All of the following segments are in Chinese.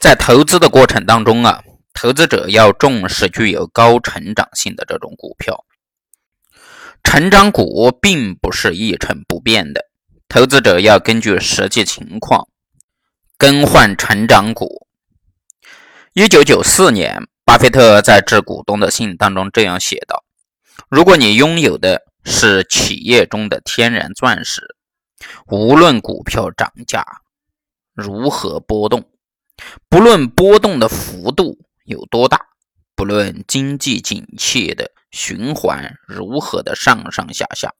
在投资的过程当中啊，投资者要重视具有高成长性的这种股票。成长股并不是一成不变的，投资者要根据实际情况更换成长股。一九九四年，巴菲特在致股东的信当中这样写道：“如果你拥有的是企业中的天然钻石，无论股票涨价如何波动，不论波动的幅度有多大，不论经济景气的。”循环如何的上上下下，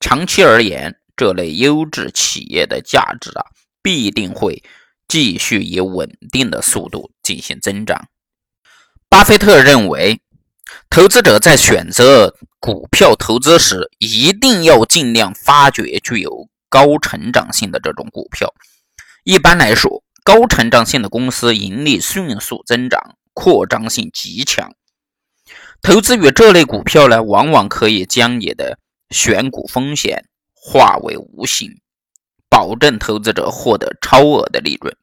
长期而言，这类优质企业的价值啊，必定会继续以稳定的速度进行增长。巴菲特认为，投资者在选择股票投资时，一定要尽量发掘具有高成长性的这种股票。一般来说，高成长性的公司盈利迅速增长，扩张性极强。投资于这类股票呢，往往可以将你的选股风险化为无形，保证投资者获得超额的利润。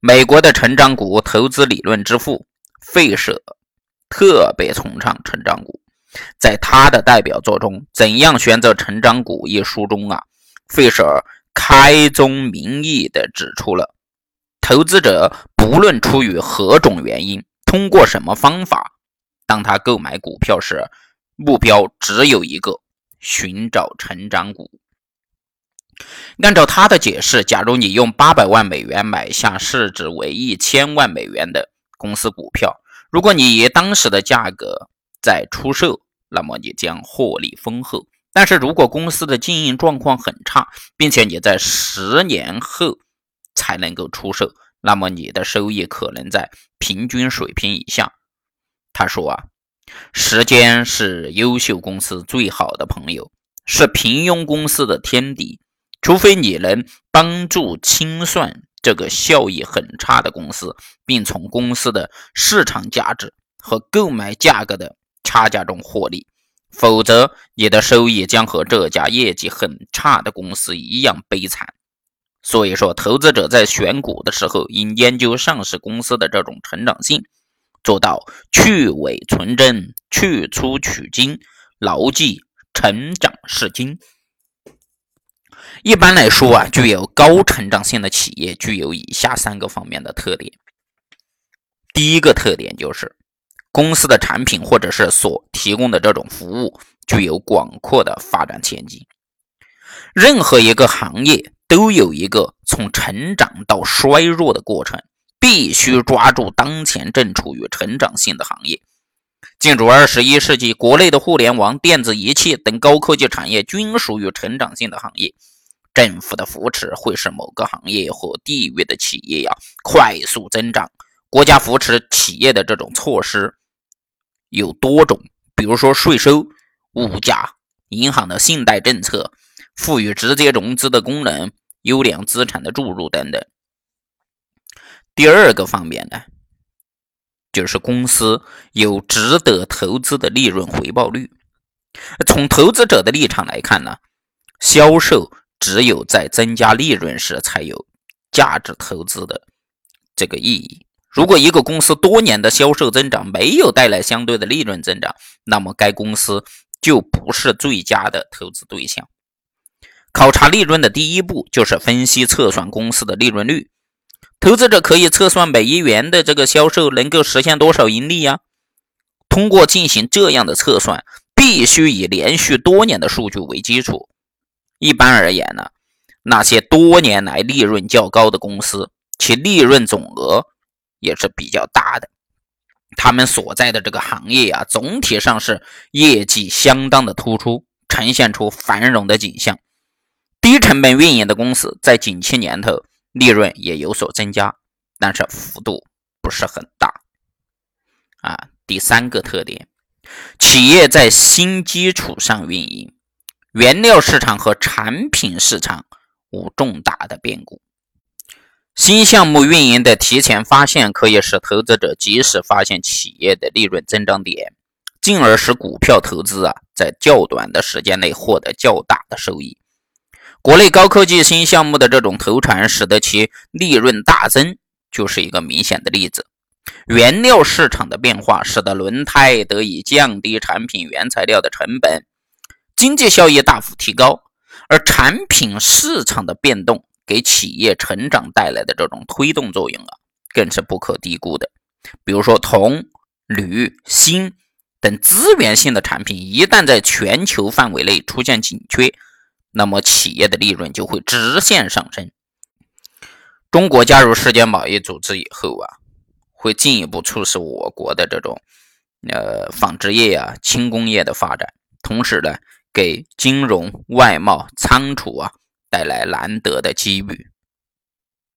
美国的成长股投资理论之父费舍特别崇尚成长股，在他的代表作中《怎样选择成长股》一书中啊，费舍开宗明义地指出了，投资者不论出于何种原因，通过什么方法。当他购买股票时，目标只有一个：寻找成长股。按照他的解释，假如你用八百万美元买下市值为一千万美元的公司股票，如果你以当时的价格再出售，那么你将获利丰厚。但是如果公司的经营状况很差，并且你在十年后才能够出售，那么你的收益可能在平均水平以下。他说啊，时间是优秀公司最好的朋友，是平庸公司的天敌。除非你能帮助清算这个效益很差的公司，并从公司的市场价值和购买价格的差价中获利，否则你的收益将和这家业绩很差的公司一样悲惨。所以说，投资者在选股的时候，应研究上市公司的这种成长性。做到去伪存真、去粗取精，牢记成长是金。一般来说啊，具有高成长性的企业具有以下三个方面的特点。第一个特点就是公司的产品或者是所提供的这种服务具有广阔的发展前景。任何一个行业都有一个从成长到衰弱的过程。必须抓住当前正处于成长性的行业。进入二十一世纪，国内的互联网、电子仪器等高科技产业均属于成长性的行业。政府的扶持会使某个行业或地域的企业呀快速增长。国家扶持企业的这种措施有多种，比如说税收、物价、银行的信贷政策、赋予直接融资的功能、优良资产的注入等等。第二个方面呢，就是公司有值得投资的利润回报率。从投资者的立场来看呢，销售只有在增加利润时才有价值投资的这个意义。如果一个公司多年的销售增长没有带来相对的利润增长，那么该公司就不是最佳的投资对象。考察利润的第一步就是分析测算公司的利润率。投资者可以测算每一元的这个销售能够实现多少盈利呀？通过进行这样的测算，必须以连续多年的数据为基础。一般而言呢，那些多年来利润较高的公司，其利润总额也是比较大的。他们所在的这个行业啊，总体上是业绩相当的突出，呈现出繁荣的景象。低成本运营的公司在景气年头。利润也有所增加，但是幅度不是很大。啊，第三个特点，企业在新基础上运营，原料市场和产品市场无重大的变故。新项目运营的提前发现，可以使投资者及时发现企业的利润增长点，进而使股票投资啊在较短的时间内获得较大的收益。国内高科技新项目的这种投产，使得其利润大增，就是一个明显的例子。原料市场的变化使得轮胎得以降低产品原材料的成本，经济效益大幅提高。而产品市场的变动给企业成长带来的这种推动作用啊，更是不可低估的。比如说铜、铝、锌等资源性的产品，一旦在全球范围内出现紧缺，那么企业的利润就会直线上升。中国加入世界贸易组织以后啊，会进一步促使我国的这种呃纺织业啊、轻工业的发展，同时呢，给金融、外贸、仓储啊带来难得的机遇。